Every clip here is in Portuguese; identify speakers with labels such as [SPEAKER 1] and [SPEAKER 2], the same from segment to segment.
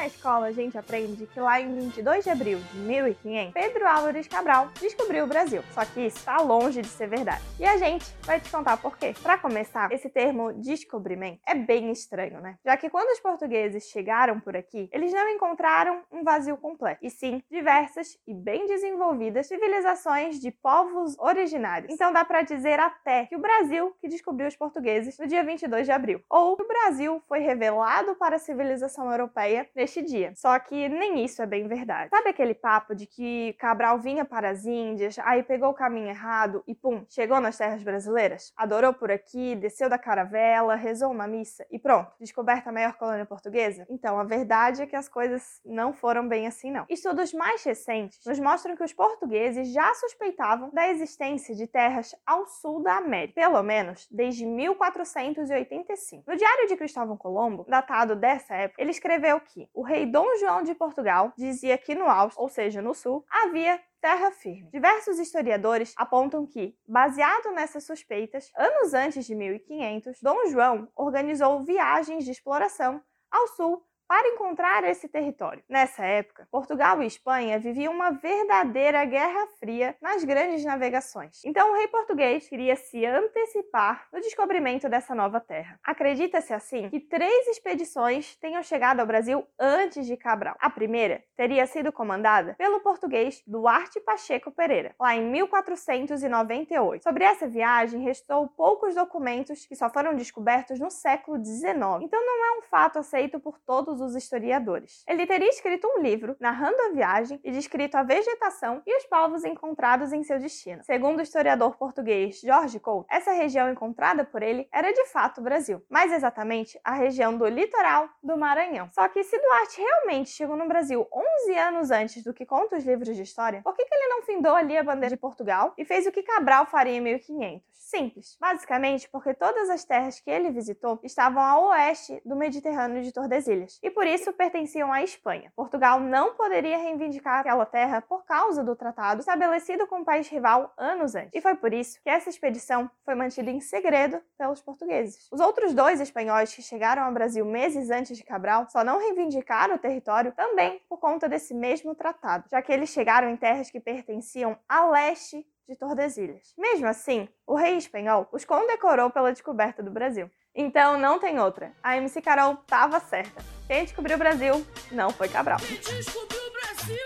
[SPEAKER 1] Na escola, a gente aprende que lá em 22 de abril de 1500, Pedro Álvares Cabral descobriu o Brasil. Só que isso está longe de ser verdade. E a gente vai te contar por quê. Para começar, esse termo descobrimento é bem estranho, né? Já que quando os portugueses chegaram por aqui, eles não encontraram um vazio completo, e sim diversas e bem desenvolvidas civilizações de povos originários. Então dá para dizer até que o Brasil que descobriu os portugueses no dia 22 de abril, ou que o Brasil foi revelado para a civilização europeia neste dia. Só que nem isso é bem verdade. Sabe aquele papo de que Cabral vinha para as Índias, aí pegou o caminho errado e pum, chegou nas terras brasileiras? Adorou por aqui, desceu da caravela, rezou uma missa e pronto, descoberta a maior colônia portuguesa? Então, a verdade é que as coisas não foram bem assim não. Estudos mais recentes nos mostram que os portugueses já suspeitavam da existência de terras ao sul da América, pelo menos desde 1485. No Diário de Cristóvão Colombo, datado dessa época, ele escreveu que o rei Dom João de Portugal dizia que no Austro, ou seja, no sul, havia terra firme. Diversos historiadores apontam que, baseado nessas suspeitas, anos antes de 1500, Dom João organizou viagens de exploração ao sul para encontrar esse território. Nessa época, Portugal e Espanha viviam uma verdadeira guerra fria nas grandes navegações. Então, o rei português queria se antecipar no descobrimento dessa nova terra. Acredita-se assim que três expedições tenham chegado ao Brasil antes de Cabral. A primeira teria sido comandada pelo português Duarte Pacheco Pereira, lá em 1498. Sobre essa viagem, restou poucos documentos que só foram descobertos no século XIX. Então, não é um fato aceito por todos os historiadores. Ele teria escrito um livro narrando a viagem e descrito a vegetação e os povos encontrados em seu destino. Segundo o historiador português Jorge Couto, essa região encontrada por ele era de fato o Brasil, mais exatamente a região do litoral do Maranhão. Só que se Duarte realmente chegou no Brasil 11 anos antes do que conta os livros de história, por que, que ele não findou ali a bandeira de Portugal e fez o que Cabral faria em 1500? Simples. Basicamente porque todas as terras que ele visitou estavam a oeste do Mediterrâneo de Tordesilhas. E e por isso pertenciam à Espanha. Portugal não poderia reivindicar aquela terra por causa do tratado estabelecido com o país rival anos antes. E foi por isso que essa expedição foi mantida em segredo pelos portugueses. Os outros dois espanhóis que chegaram ao Brasil meses antes de Cabral só não reivindicaram o território também por conta desse mesmo tratado, já que eles chegaram em terras que pertenciam a leste de Tordesilhas. Mesmo assim, o rei espanhol os condecorou pela descoberta do Brasil. Então não tem outra. A MC Carol tava certa. Quem descobriu o Brasil não foi Cabral. Quem descobriu o Brasil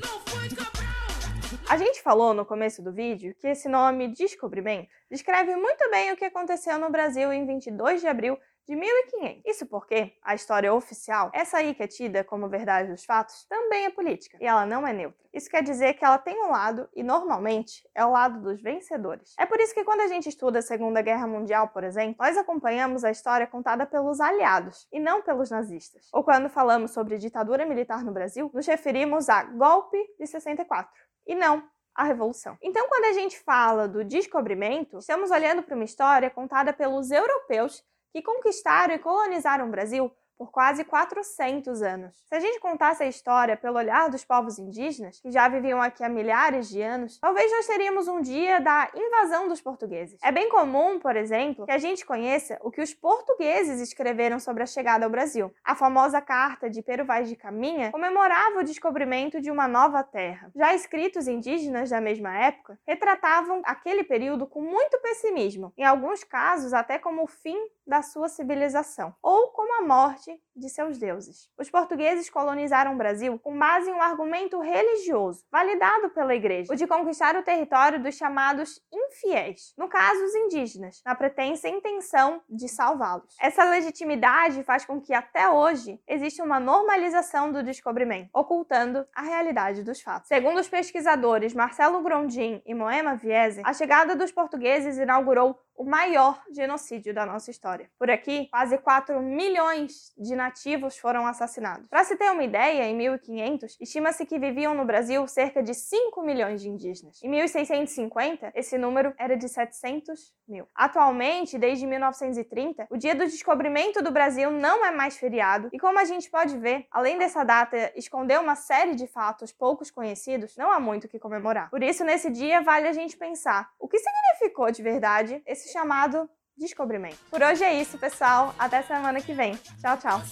[SPEAKER 1] não foi Cabral. A gente falou no começo do vídeo que esse nome descobrimento descreve muito bem o que aconteceu no Brasil em 22 de abril de 1500. Isso porque a história oficial, essa aí que é tida como verdade dos fatos, também é política e ela não é neutra. Isso quer dizer que ela tem um lado e normalmente é o lado dos vencedores. É por isso que quando a gente estuda a Segunda Guerra Mundial, por exemplo, nós acompanhamos a história contada pelos aliados e não pelos nazistas. Ou quando falamos sobre ditadura militar no Brasil, nos referimos a golpe de 64 e não a revolução. Então, quando a gente fala do descobrimento, estamos olhando para uma história contada pelos europeus que conquistaram e colonizaram o Brasil por quase 400 anos. Se a gente contasse a história pelo olhar dos povos indígenas, que já viviam aqui há milhares de anos, talvez nós teríamos um dia da invasão dos portugueses. É bem comum, por exemplo, que a gente conheça o que os portugueses escreveram sobre a chegada ao Brasil. A famosa carta de Pero Vaz de Caminha comemorava o descobrimento de uma nova terra. Já escritos indígenas da mesma época retratavam aquele período com muito pessimismo, em alguns casos até como o fim da sua civilização, ou como a morte de seus deuses. Os portugueses colonizaram o Brasil com base em um argumento religioso, validado pela igreja, o de conquistar o território dos chamados infiéis, no caso os indígenas, na pretensa intenção de salvá-los. Essa legitimidade faz com que até hoje exista uma normalização do descobrimento, ocultando a realidade dos fatos. Segundo os pesquisadores Marcelo Grondin e Moema Viese, a chegada dos portugueses inaugurou o maior genocídio da nossa história. Por aqui, quase 4 milhões de nativos foram assassinados. Para se ter uma ideia, em 1500, estima-se que viviam no Brasil cerca de 5 milhões de indígenas. Em 1650, esse número era de 700 mil. Atualmente, desde 1930, o dia do descobrimento do Brasil não é mais feriado, e como a gente pode ver, além dessa data esconder uma série de fatos poucos conhecidos, não há muito o que comemorar. Por isso, nesse dia, vale a gente pensar o que significou de verdade esse chamado descobrimento. Por hoje é isso, pessoal. Até semana que vem. Tchau, tchau.